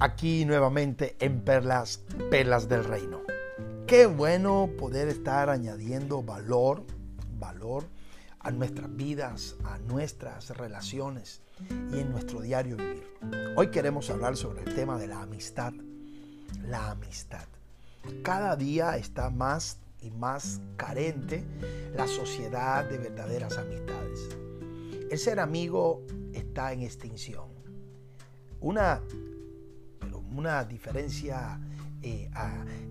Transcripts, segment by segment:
aquí nuevamente en Perlas, Perlas del Reino. Qué bueno poder estar añadiendo valor, valor a nuestras vidas, a nuestras relaciones y en nuestro diario vivir. Hoy queremos hablar sobre el tema de la amistad. La amistad. Cada día está más y más carente la sociedad de verdaderas amistades. El ser amigo está en extinción. Una, una diferencia eh,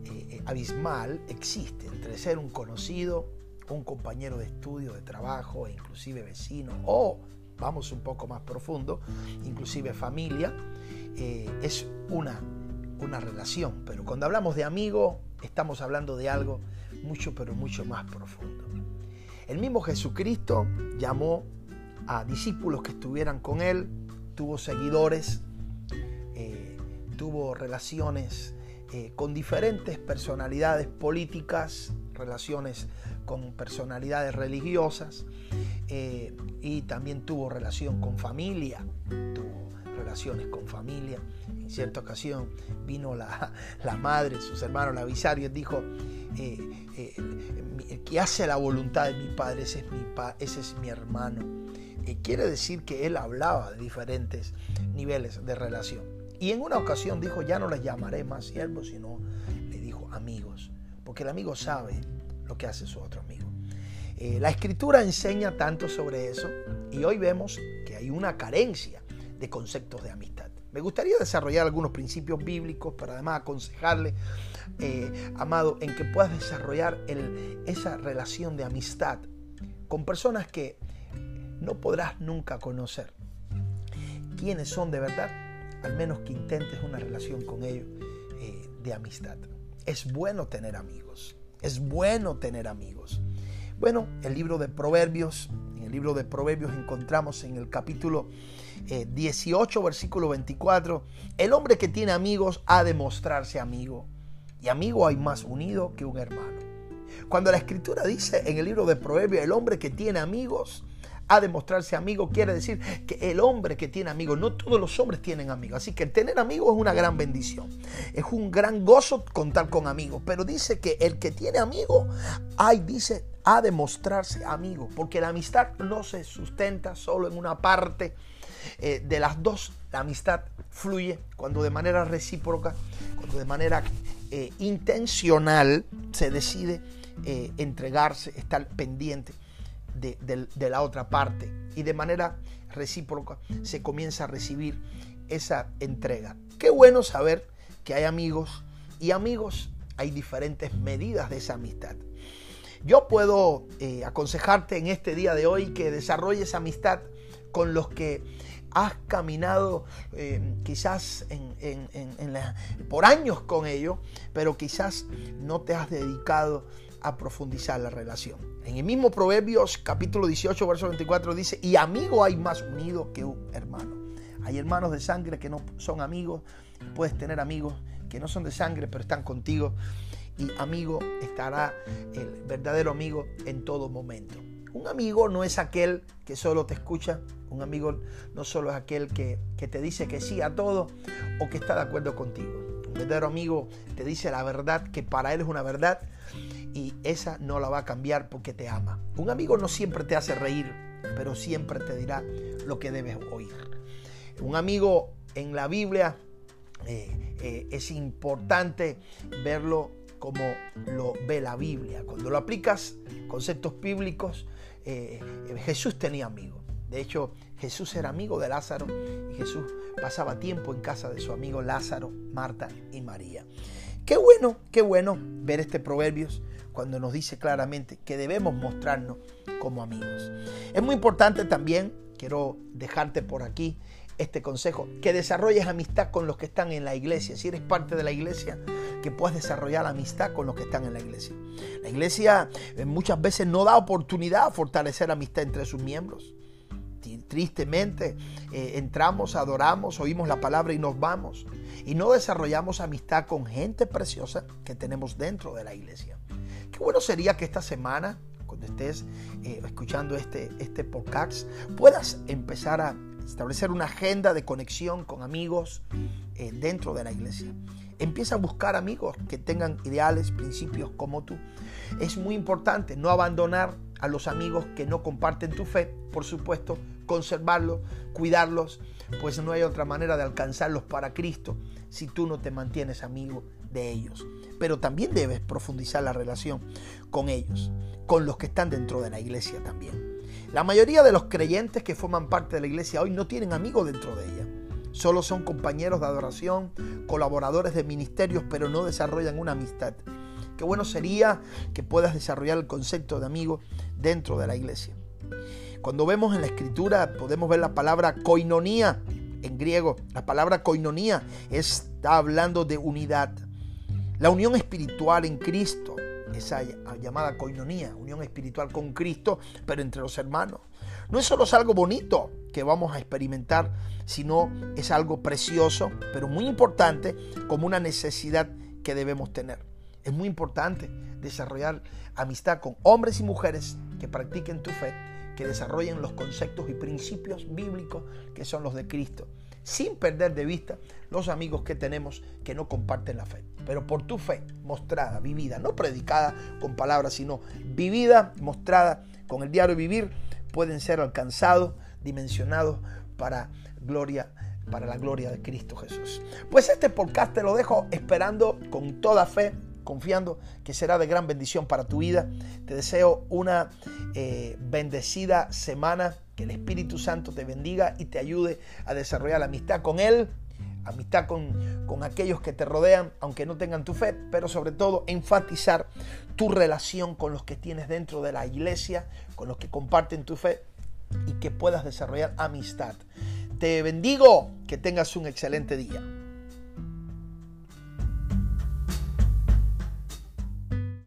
eh, abismal existe entre ser un conocido, un compañero de estudio, de trabajo, e inclusive vecino, o vamos un poco más profundo, inclusive familia, eh, es una, una relación. Pero cuando hablamos de amigo, estamos hablando de algo mucho, pero mucho más profundo. El mismo Jesucristo llamó a discípulos que estuvieran con él, tuvo seguidores, eh, tuvo relaciones eh, con diferentes personalidades políticas, relaciones con personalidades religiosas eh, y también tuvo relación con familia, tuvo relaciones con familia. En cierta ocasión vino la, madre, sus hermanos la avisaron y dijo, eh, el que hace la voluntad de mi padre, ese es mi, ese es mi hermano. quiere decir que él hablaba de diferentes niveles de relación. Y en una ocasión dijo, ya no les llamaré más siervos, sino le dijo amigos, porque el amigo sabe lo que hace su otro amigo. Eh, la escritura enseña tanto sobre eso y hoy vemos que hay una carencia de conceptos de amistad. Me gustaría desarrollar algunos principios bíblicos para además aconsejarle, eh, amado, en que puedas desarrollar esa relación de amistad con personas que no podrás nunca conocer. ¿Quiénes son de verdad? Al menos que intentes una relación con ellos eh, de amistad. Es bueno tener amigos. Es bueno tener amigos. Bueno, el libro de Proverbios, en el libro de Proverbios encontramos en el capítulo 18, eh, versículo 24, el hombre que tiene amigos ha de mostrarse amigo. Y amigo hay más unido que un hermano. Cuando la escritura dice en el libro de Proverbios, el hombre que tiene amigos ha de mostrarse amigo, quiere decir que el hombre que tiene amigos, no todos los hombres tienen amigos, así que tener amigos es una gran bendición, es un gran gozo contar con amigos, pero dice que el que tiene amigos, ay, dice, ha de mostrarse amigo, porque la amistad no se sustenta solo en una parte eh, de las dos, la amistad fluye cuando de manera recíproca, cuando de manera eh, intencional se decide eh, entregarse, estar pendiente de, la otra parte y de manera recíproca se comienza a recibir esa entrega. Qué bueno saber que hay amigos y amigos hay diferentes medidas de esa amistad. Yo puedo eh, aconsejarte en este día de hoy que desarrolles amistad con los que has caminado eh, quizás por años con ellos, pero quizás no te has dedicado a profundizar la relación. En el mismo Proverbios capítulo 18, verso 24 dice, y amigo hay más unido que un hermano. Hay hermanos de sangre que no son amigos, puedes tener amigos que no son de sangre, pero están contigo. Y amigo estará el verdadero amigo en todo momento. Un amigo no es aquel que solo te escucha, un amigo no solo es aquel que, que te dice que sí a todo o que está de acuerdo contigo. Un verdadero amigo te dice la verdad que para él es una verdad y esa no la va a cambiar porque te ama. Un amigo no siempre te hace reír, pero siempre te dirá lo que debes oír. Un amigo en la Biblia eh, eh, es importante verlo como lo ve la Biblia. Cuando lo aplicas, conceptos bíblicos, eh, Jesús tenía amigos. De hecho, Jesús era amigo de Lázaro y Jesús pasaba tiempo en casa de su amigo Lázaro, Marta y María. Qué bueno, qué bueno ver este Proverbios cuando nos dice claramente que debemos mostrarnos como amigos. Es muy importante también, quiero dejarte por aquí este consejo, que desarrolles amistad con los que están en la iglesia. Si eres parte de la iglesia, que puedas desarrollar amistad con los que están en la iglesia. La iglesia eh, muchas veces no da oportunidad a fortalecer amistad entre sus miembros. Tristemente eh, entramos, adoramos, oímos la palabra y nos vamos. Y no desarrollamos amistad con gente preciosa que tenemos dentro de la iglesia. Bueno sería que esta semana, cuando estés eh, escuchando este, este podcast, puedas empezar a, establecer una agenda de conexión con amigos eh, dentro de la iglesia. Empieza a buscar amigos que tengan ideales, principios como tú. Es muy importante no abandonar a los amigos que no comparten tu fe, por supuesto, conservarlos, cuidarlos, pues no hay otra manera de alcanzarlos para Cristo si tú no te mantienes amigo de ellos. Pero también debes profundizar la relación con ellos, con los que están dentro de la iglesia también. La mayoría de los creyentes que forman parte de la iglesia hoy no tienen amigos dentro de ella. Solo son compañeros de adoración, colaboradores de ministerios, pero no desarrollan una amistad. Qué bueno sería que puedas desarrollar el concepto de amigo dentro de la iglesia. Cuando vemos en la escritura podemos ver la palabra koinonía en griego. La palabra koinonía está hablando de unidad. La unión espiritual en Cristo, esa llamada koinonía, unión espiritual con Cristo, pero entre los hermanos. No es solo algo bonito que vamos a experimentar, sino es algo precioso, pero muy importante como una necesidad que debemos tener. Es muy importante desarrollar amistad con hombres y mujeres que practiquen tu fe, que desarrollen los conceptos y principios bíblicos que son los de Cristo, sin perder de vista los amigos que tenemos que no comparten la fe. Pero por tu fe mostrada, vivida, no predicada con palabras, sino vivida, mostrada con el diario vivir, pueden ser alcanzados, dimensionados para gloria para la gloria de Cristo Jesús. Pues este podcast te lo dejo esperando con toda fe confiando que será de gran bendición para tu vida. Te deseo una eh, bendecida semana, que el Espíritu Santo te bendiga y te ayude a desarrollar la amistad con Él, amistad con, con aquellos que te rodean, aunque no tengan tu fe, pero sobre todo enfatizar tu relación con los que tienes dentro de la iglesia, con los que comparten tu fe y que puedas desarrollar amistad. Te bendigo, que tengas un excelente día.